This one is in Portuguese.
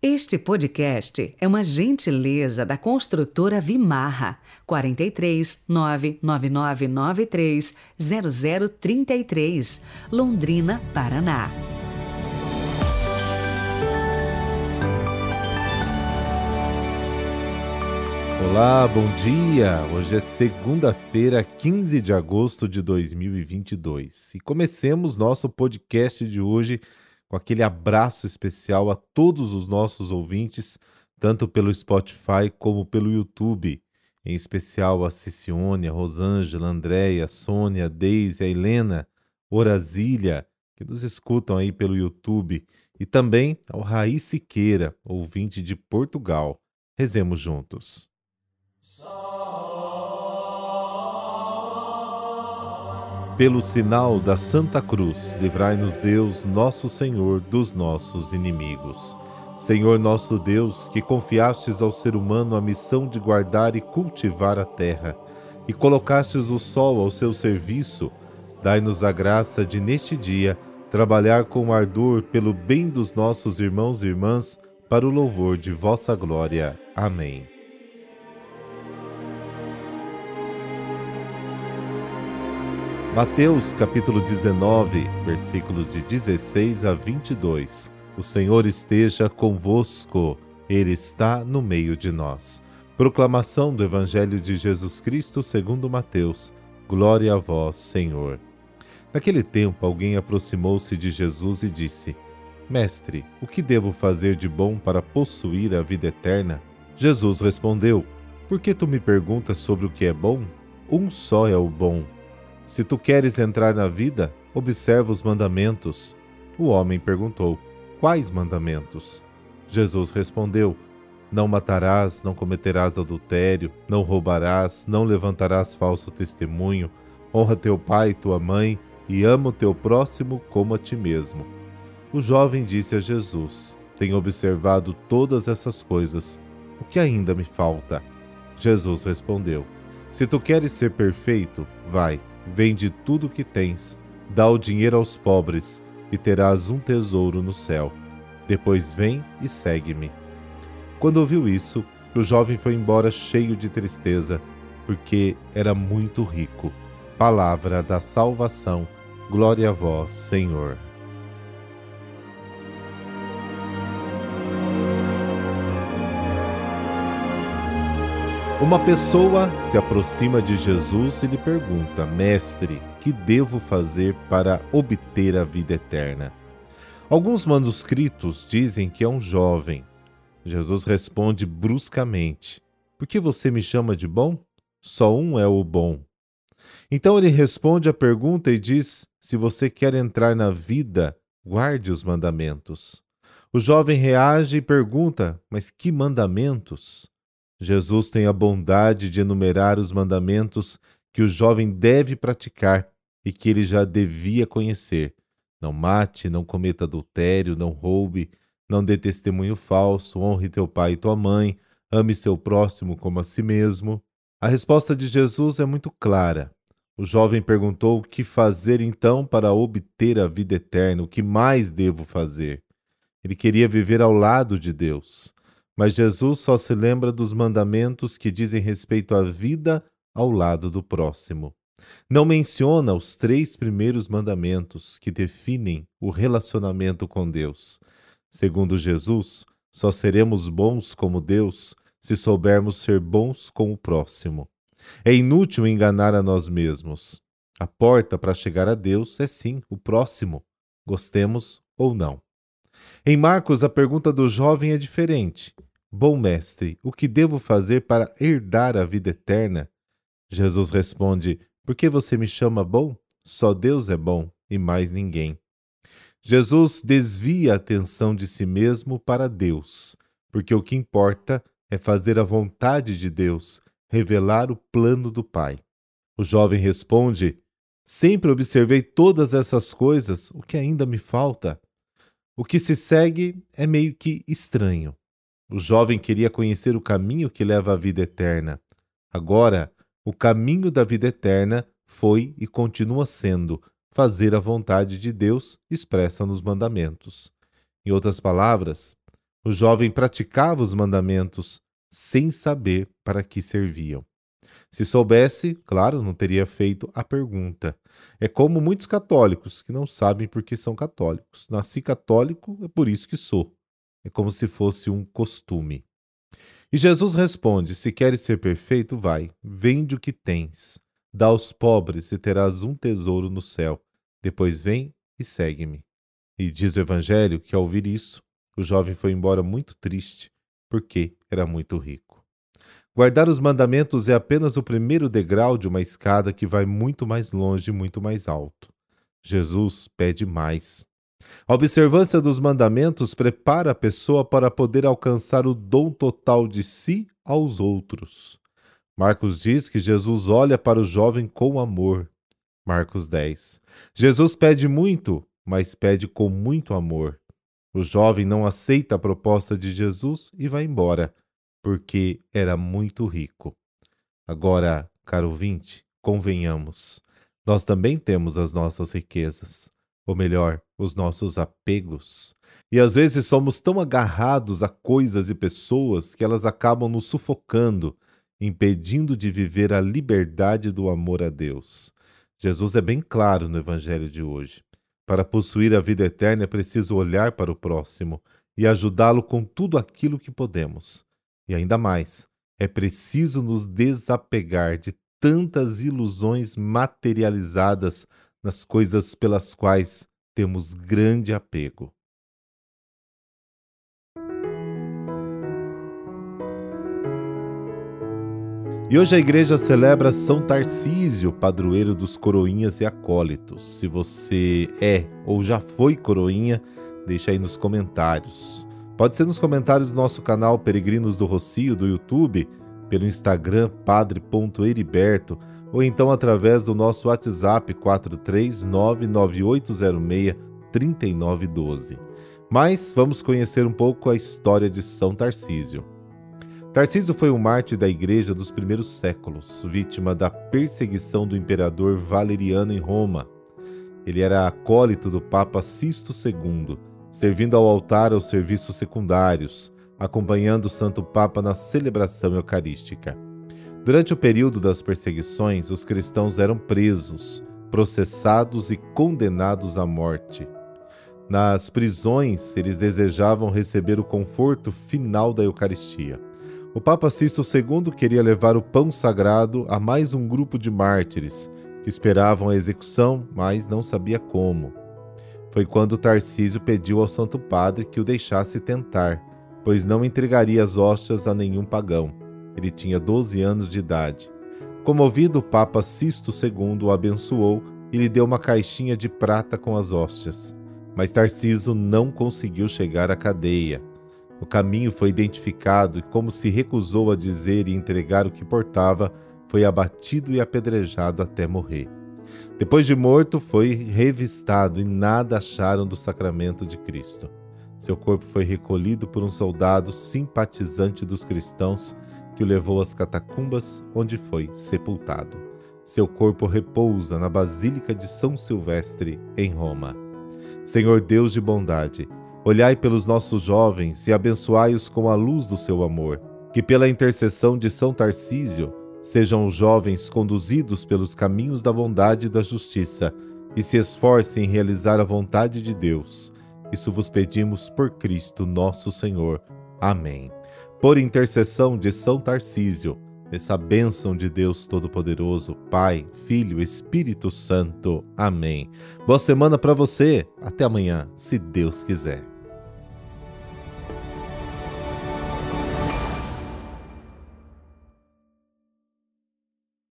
Este podcast é uma gentileza da construtora Vimarra 43 99993 0033, Londrina, Paraná. Olá, bom dia! Hoje é segunda-feira, 15 de agosto de 2022 e comecemos nosso podcast de hoje com aquele abraço especial a todos os nossos ouvintes, tanto pelo Spotify como pelo YouTube. Em especial a Cicione, a Rosângela, a Andréia, a Sônia, a Deise, a Helena, Orasília, que nos escutam aí pelo YouTube, e também ao Raí Siqueira, ouvinte de Portugal. Rezemos juntos. Pelo sinal da Santa Cruz, livrai-nos Deus, nosso Senhor, dos nossos inimigos. Senhor nosso Deus, que confiastes ao ser humano a missão de guardar e cultivar a terra, e colocastes o sol ao seu serviço, dai-nos a graça de, neste dia, trabalhar com ardor pelo bem dos nossos irmãos e irmãs, para o louvor de vossa glória. Amém. Mateus capítulo 19, versículos de 16 a 22. O Senhor esteja convosco, Ele está no meio de nós. Proclamação do Evangelho de Jesus Cristo segundo Mateus. Glória a vós, Senhor. Naquele tempo, alguém aproximou-se de Jesus e disse: Mestre, o que devo fazer de bom para possuir a vida eterna? Jesus respondeu: Por que tu me perguntas sobre o que é bom? Um só é o bom se tu queres entrar na vida, observa os mandamentos. O homem perguntou: Quais mandamentos? Jesus respondeu: Não matarás, não cometerás adultério, não roubarás, não levantarás falso testemunho, honra teu pai e tua mãe, e ama o teu próximo como a ti mesmo. O jovem disse a Jesus: Tenho observado todas essas coisas. O que ainda me falta? Jesus respondeu: Se tu queres ser perfeito, vai Vende tudo o que tens, dá o dinheiro aos pobres, e terás um tesouro no céu. Depois vem e segue-me. Quando ouviu isso, o jovem foi embora cheio de tristeza, porque era muito rico. Palavra da salvação. Glória a vós, Senhor. Uma pessoa se aproxima de Jesus e lhe pergunta: Mestre, que devo fazer para obter a vida eterna? Alguns manuscritos dizem que é um jovem. Jesus responde bruscamente: Por que você me chama de bom? Só um é o bom. Então ele responde a pergunta e diz: Se você quer entrar na vida, guarde os mandamentos. O jovem reage e pergunta: Mas que mandamentos? Jesus tem a bondade de enumerar os mandamentos que o jovem deve praticar e que ele já devia conhecer. Não mate, não cometa adultério, não roube, não dê testemunho falso, honre teu pai e tua mãe, ame seu próximo como a si mesmo. A resposta de Jesus é muito clara. O jovem perguntou o que fazer então para obter a vida eterna, o que mais devo fazer. Ele queria viver ao lado de Deus. Mas Jesus só se lembra dos mandamentos que dizem respeito à vida ao lado do próximo. Não menciona os três primeiros mandamentos que definem o relacionamento com Deus. Segundo Jesus, só seremos bons como Deus se soubermos ser bons com o próximo. É inútil enganar a nós mesmos. A porta para chegar a Deus é sim o próximo, gostemos ou não. Em Marcos, a pergunta do jovem é diferente. Bom mestre, o que devo fazer para herdar a vida eterna? Jesus responde: Por que você me chama bom? Só Deus é bom e mais ninguém. Jesus desvia a atenção de si mesmo para Deus, porque o que importa é fazer a vontade de Deus, revelar o plano do Pai. O jovem responde: Sempre observei todas essas coisas, o que ainda me falta? O que se segue é meio que estranho. O jovem queria conhecer o caminho que leva à vida eterna. Agora, o caminho da vida eterna foi e continua sendo fazer a vontade de Deus expressa nos mandamentos. Em outras palavras, o jovem praticava os mandamentos sem saber para que serviam. Se soubesse, claro, não teria feito a pergunta. É como muitos católicos que não sabem por que são católicos. Nasci católico, é por isso que sou. É como se fosse um costume. E Jesus responde: Se queres ser perfeito, vai, vende o que tens, dá aos pobres e terás um tesouro no céu. Depois vem e segue-me. E diz o Evangelho que, ao ouvir isso, o jovem foi embora muito triste, porque era muito rico. Guardar os mandamentos é apenas o primeiro degrau de uma escada que vai muito mais longe e muito mais alto. Jesus pede mais. A observância dos mandamentos prepara a pessoa para poder alcançar o dom total de si aos outros. Marcos diz que Jesus olha para o jovem com amor. Marcos 10. Jesus pede muito, mas pede com muito amor. O jovem não aceita a proposta de Jesus e vai embora, porque era muito rico. Agora, caro ouvinte, convenhamos, nós também temos as nossas riquezas, ou melhor, os nossos apegos. E às vezes somos tão agarrados a coisas e pessoas que elas acabam nos sufocando, impedindo de viver a liberdade do amor a Deus. Jesus é bem claro no Evangelho de hoje. Para possuir a vida eterna é preciso olhar para o próximo e ajudá-lo com tudo aquilo que podemos. E ainda mais, é preciso nos desapegar de tantas ilusões materializadas nas coisas pelas quais temos grande apego. E hoje a igreja celebra São Tarcísio, padroeiro dos coroinhas e acólitos. Se você é ou já foi coroinha, deixa aí nos comentários. Pode ser nos comentários do nosso canal Peregrinos do Rocio do YouTube, pelo Instagram padre.heriberto ou então através do nosso WhatsApp 43998063912. Mas vamos conhecer um pouco a história de São Tarcísio. Tarcísio foi um mártir da igreja dos primeiros séculos, vítima da perseguição do imperador Valeriano em Roma. Ele era acólito do Papa Sisto II, servindo ao altar aos serviços secundários, acompanhando o Santo Papa na celebração eucarística. Durante o período das perseguições, os cristãos eram presos, processados e condenados à morte. Nas prisões, eles desejavam receber o conforto final da Eucaristia. O Papa Sisto II queria levar o pão sagrado a mais um grupo de mártires que esperavam a execução, mas não sabia como. Foi quando Tarcísio pediu ao Santo Padre que o deixasse tentar, pois não entregaria as hóstias a nenhum pagão. Ele tinha 12 anos de idade. Comovido, o Papa Sisto II o abençoou e lhe deu uma caixinha de prata com as hóstias. Mas Tarciso não conseguiu chegar à cadeia. O caminho foi identificado e, como se recusou a dizer e entregar o que portava, foi abatido e apedrejado até morrer. Depois de morto, foi revistado e nada acharam do sacramento de Cristo. Seu corpo foi recolhido por um soldado simpatizante dos cristãos que o levou às catacumbas, onde foi sepultado. Seu corpo repousa na Basílica de São Silvestre, em Roma. Senhor Deus de bondade, Olhai pelos nossos jovens e abençoai-os com a luz do seu amor. Que pela intercessão de São Tarcísio sejam os jovens conduzidos pelos caminhos da bondade e da justiça e se esforcem em realizar a vontade de Deus. Isso vos pedimos por Cristo nosso Senhor. Amém. Por intercessão de São Tarcísio, essa bênção de Deus Todo-Poderoso, Pai, Filho, Espírito Santo. Amém. Boa semana para você. Até amanhã, se Deus quiser.